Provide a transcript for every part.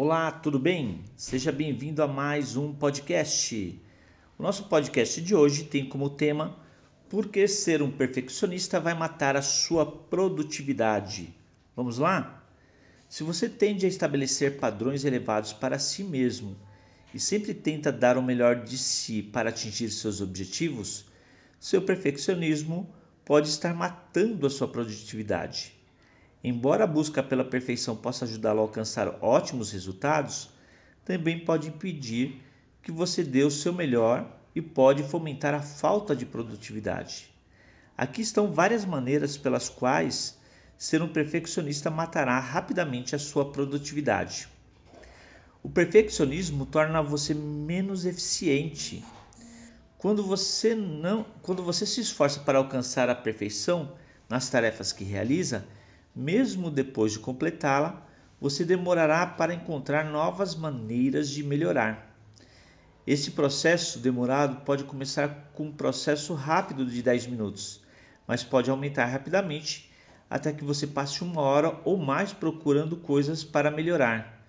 Olá, tudo bem? Seja bem-vindo a mais um podcast. O nosso podcast de hoje tem como tema Por que ser um perfeccionista vai matar a sua produtividade? Vamos lá? Se você tende a estabelecer padrões elevados para si mesmo e sempre tenta dar o melhor de si para atingir seus objetivos, seu perfeccionismo pode estar matando a sua produtividade. Embora a busca pela perfeição possa ajudá-lo a alcançar ótimos resultados, também pode impedir que você dê o seu melhor e pode fomentar a falta de produtividade. Aqui estão várias maneiras pelas quais ser um perfeccionista matará rapidamente a sua produtividade. O perfeccionismo torna você menos eficiente. Quando você não, quando você se esforça para alcançar a perfeição nas tarefas que realiza, mesmo depois de completá-la, você demorará para encontrar novas maneiras de melhorar. Esse processo demorado pode começar com um processo rápido de 10 minutos, mas pode aumentar rapidamente até que você passe uma hora ou mais procurando coisas para melhorar.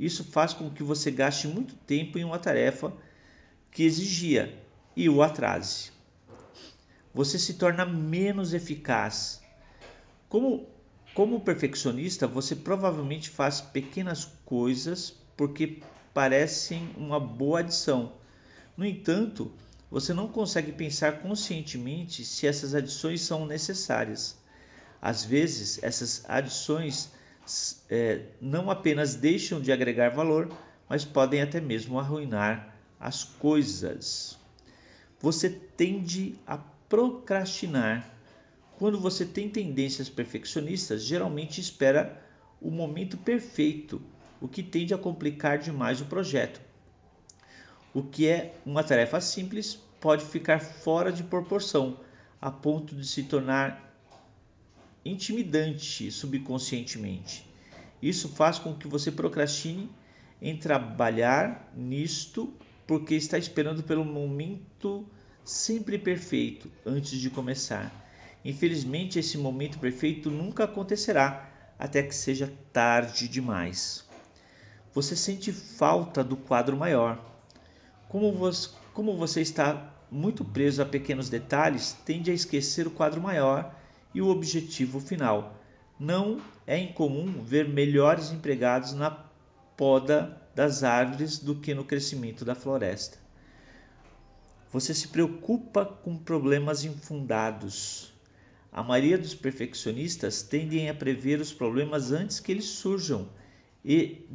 Isso faz com que você gaste muito tempo em uma tarefa que exigia e o atrase. Você se torna menos eficaz. Como como perfeccionista, você provavelmente faz pequenas coisas porque parecem uma boa adição. No entanto, você não consegue pensar conscientemente se essas adições são necessárias. Às vezes, essas adições é, não apenas deixam de agregar valor, mas podem até mesmo arruinar as coisas. Você tende a procrastinar quando você tem tendências perfeccionistas, geralmente espera o momento perfeito, o que tende a complicar demais o projeto. O que é uma tarefa simples pode ficar fora de proporção, a ponto de se tornar intimidante subconscientemente. Isso faz com que você procrastine em trabalhar nisto porque está esperando pelo momento sempre perfeito antes de começar. Infelizmente, esse momento perfeito nunca acontecerá até que seja tarde demais. Você sente falta do quadro maior. Como você, como você está muito preso a pequenos detalhes, tende a esquecer o quadro maior e o objetivo final. Não é incomum ver melhores empregados na poda das árvores do que no crescimento da floresta. Você se preocupa com problemas infundados a maioria dos perfeccionistas tendem a prever os problemas antes que eles surjam e,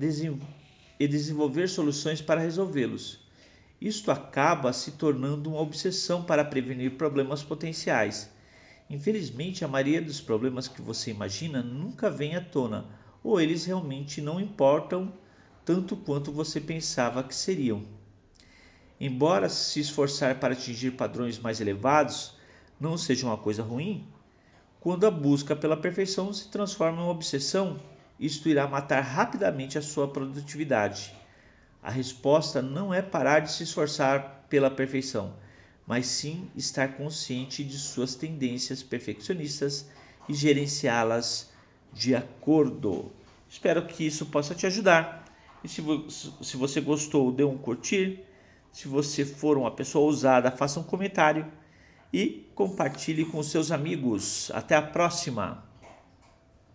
e desenvolver soluções para resolvê-los. Isto acaba se tornando uma obsessão para prevenir problemas potenciais. Infelizmente, a maioria dos problemas que você imagina nunca vem à tona, ou eles realmente não importam tanto quanto você pensava que seriam. Embora se esforçar para atingir padrões mais elevados não seja uma coisa ruim, quando a busca pela perfeição se transforma em uma obsessão, isto irá matar rapidamente a sua produtividade. A resposta não é parar de se esforçar pela perfeição, mas sim estar consciente de suas tendências perfeccionistas e gerenciá-las de acordo. Espero que isso possa te ajudar. E se, se você gostou, dê um curtir. Se você for uma pessoa ousada, faça um comentário e compartilhe com seus amigos. Até a próxima!